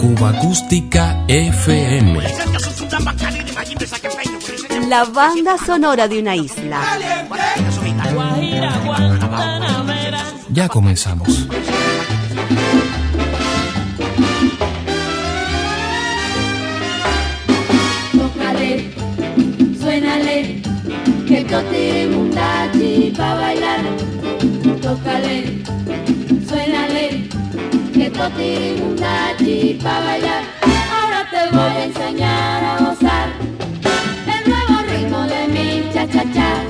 Cuba Acústica FM. La banda sonora de una isla. Ya comenzamos. Tócale, suénale, que totiri mundachi pa' bailar. Tócale, bailar. Ahora te voy a enseñar a gozar el nuevo ritmo de mi cha-cha-cha.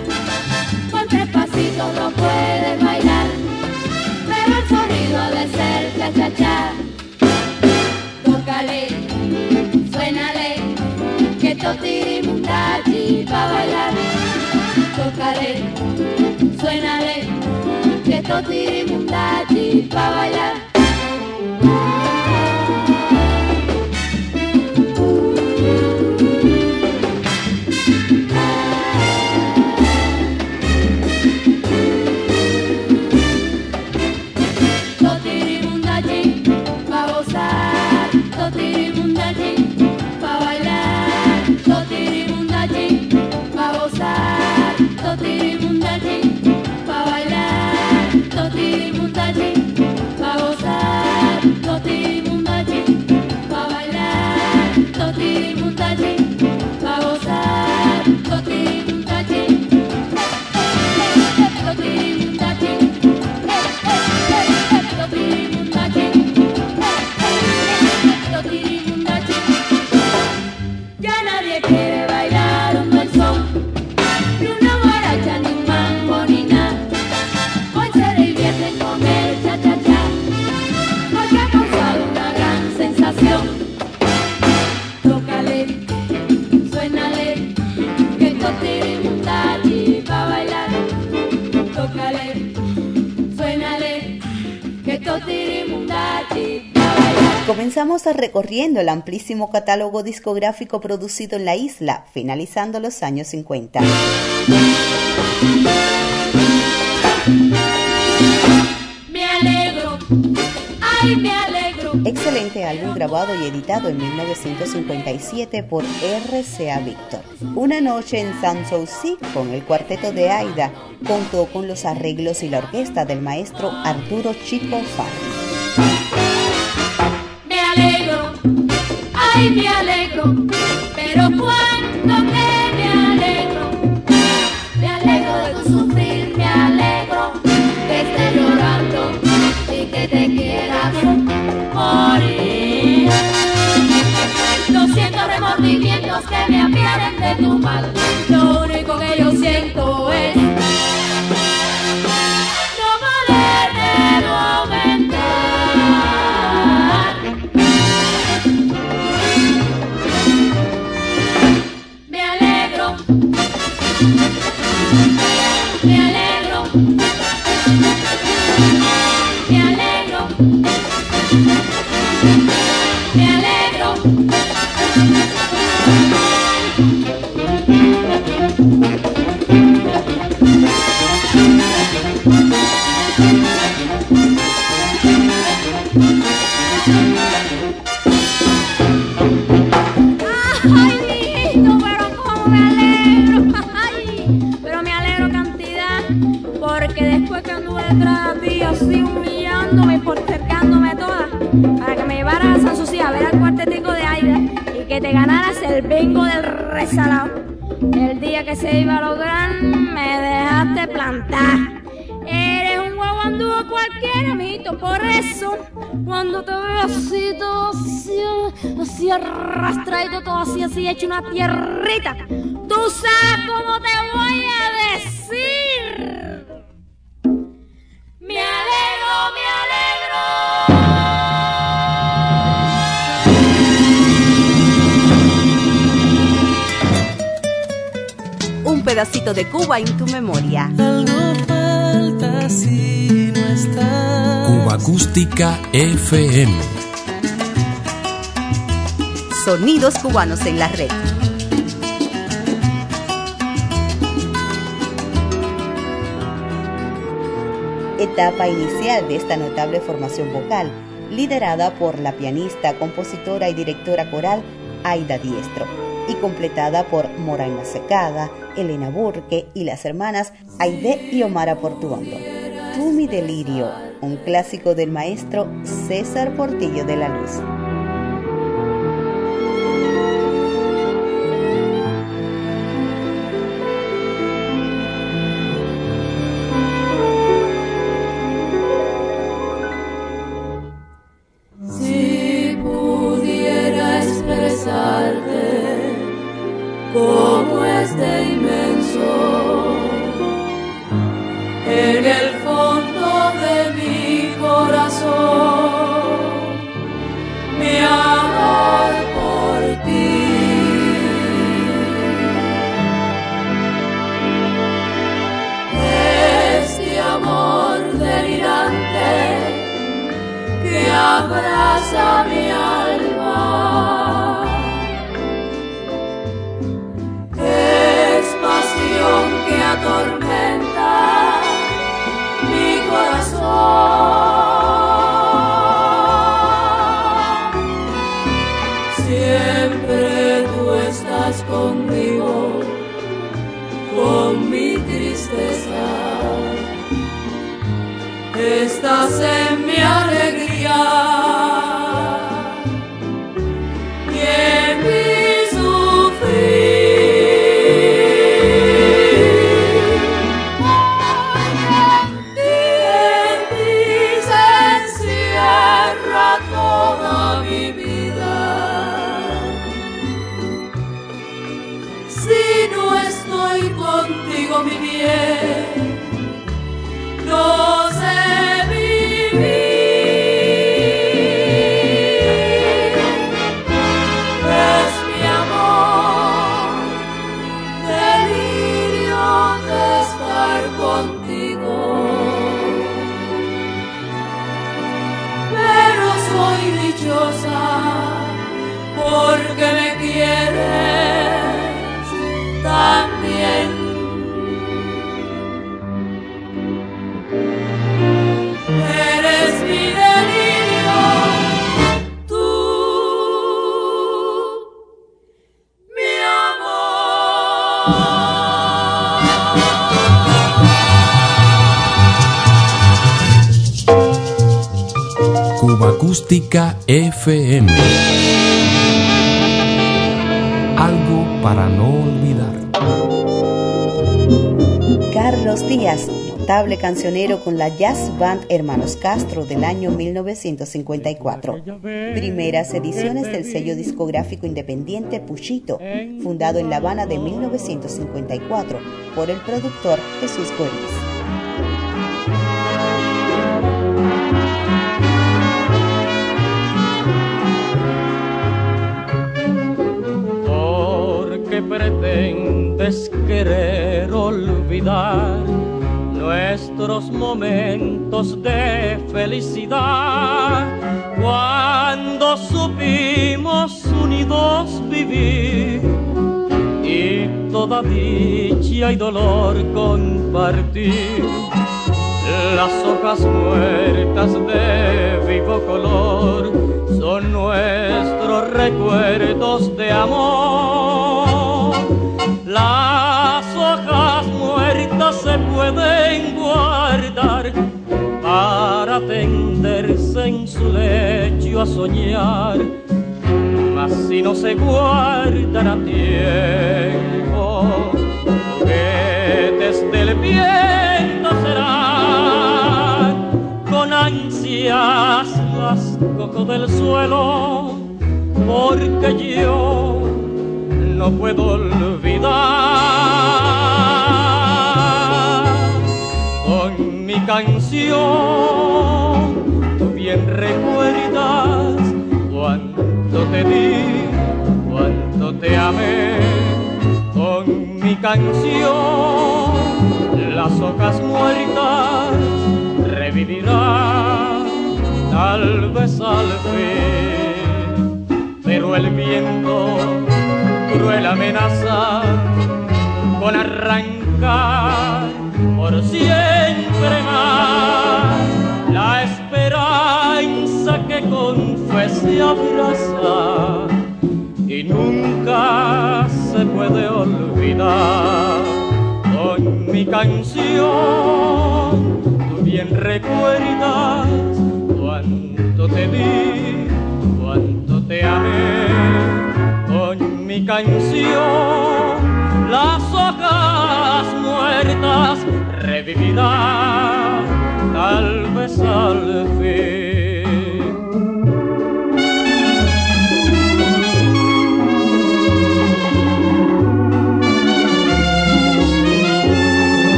Con tres pasitos lo puedes bailar, pero el sonido de ser cha-cha-cha. Tócale, suénale, que totiri mundachi pa' bailar. Tócale, suénale, que totiri mundachi pa' bailar. thank you. Comenzamos recorriendo el amplísimo catálogo discográfico producido en la isla, finalizando los años 50. Álbum grabado y editado en 1957 por RCA Victor. Una noche en San Souci con el cuarteto de Aida contó con los arreglos y la orquesta del maestro Arturo Chico Farri. Me alegro, ay me alegro, de tu mal, lo único que yo siento es El día que se iba a lograr, me dejaste plantar. Eres un guaguandúo cualquiera, mijito, por eso cuando te veo así, todo así, así arrastradito, todo así, así, hecho una tierrita, tú sabes cómo te voy a decir. Pedacito de Cuba en tu memoria. Algo falta si no estás. Cuba Acústica FM. Sonidos cubanos en la red. etapa inicial de esta notable formación vocal, liderada por la pianista, compositora y directora coral Aida Diestro y completada por Moraima Secada, Elena Burke y las hermanas Aide y Omara Portuondo. Tú mi delirio, un clásico del maestro César Portillo de la Luz. abraça-me. Acústica FM. Algo para no olvidar. Carlos Díaz, cancionero con la Jazz Band Hermanos Castro del año 1954. Primeras ediciones del sello discográfico independiente Puchito, fundado en La Habana de 1954 por el productor Jesús Goriz. Nuestros momentos de felicidad cuando supimos unidos vivir y toda dicha y dolor compartir las hojas muertas de vivo color son nuestros recuerdos de amor. Hojas se pueden guardar para tenderse en su lecho a soñar, mas si no se guardan a tiempo, juguetes del viento serán. Con ansias cojo del suelo porque yo no puedo olvidar canción. Tú bien recuerdas cuánto te di cuánto te amé con mi canción. Las hojas muertas revivirán tal vez al fin, pero el viento cruel amenaza con arrancar por siempre más la esperanza que corazón se abraza y nunca se puede olvidar. Con mi canción, tú bien recuerdas cuánto te di, cuánto te amé. Con mi canción, las hojas muertas tal vez al fin.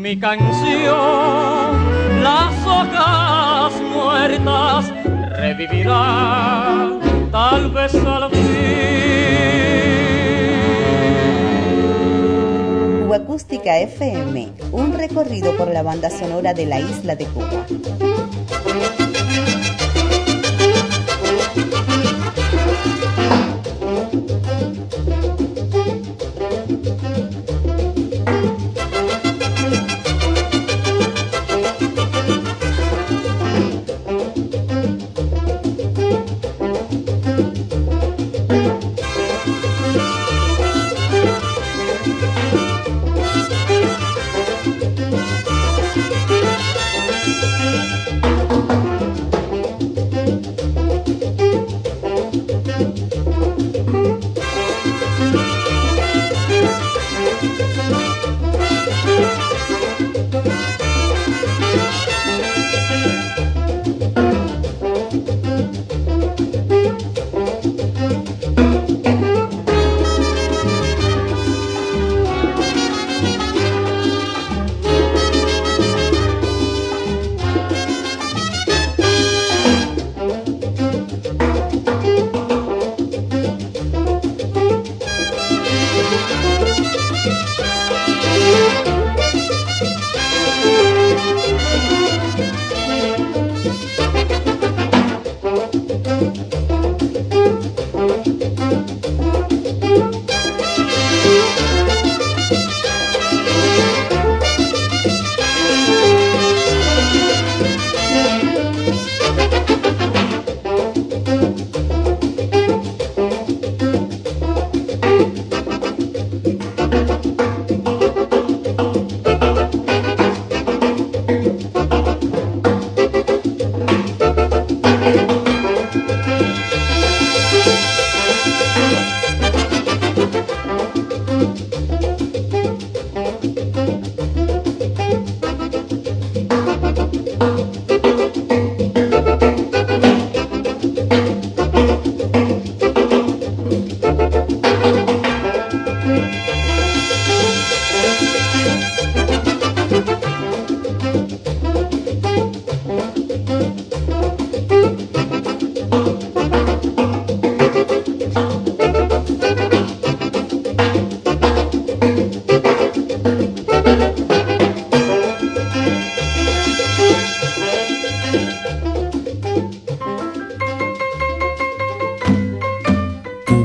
mi canción, las hojas muertas revivirán tal vez al fin. Acústica FM, un recorrido por la banda sonora de la isla de Cuba.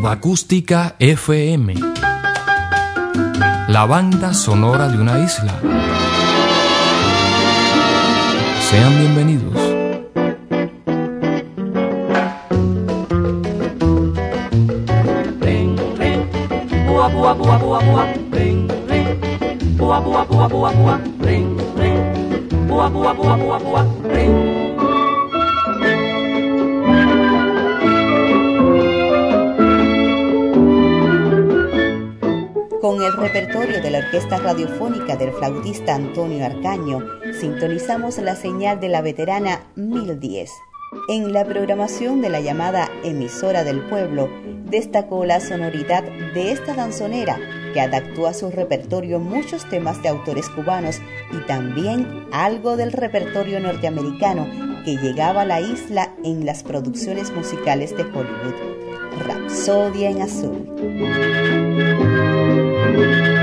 Acústica FM. La banda sonora de una isla. Sean bienvenidos. Repertorio de la Orquesta Radiofónica del flautista Antonio Arcaño, sintonizamos la señal de la veterana 1010. En la programación de la llamada Emisora del Pueblo, destacó la sonoridad de esta danzonera que adaptó a su repertorio muchos temas de autores cubanos y también algo del repertorio norteamericano que llegaba a la isla en las producciones musicales de Hollywood. Rapsodia en Azul. FM.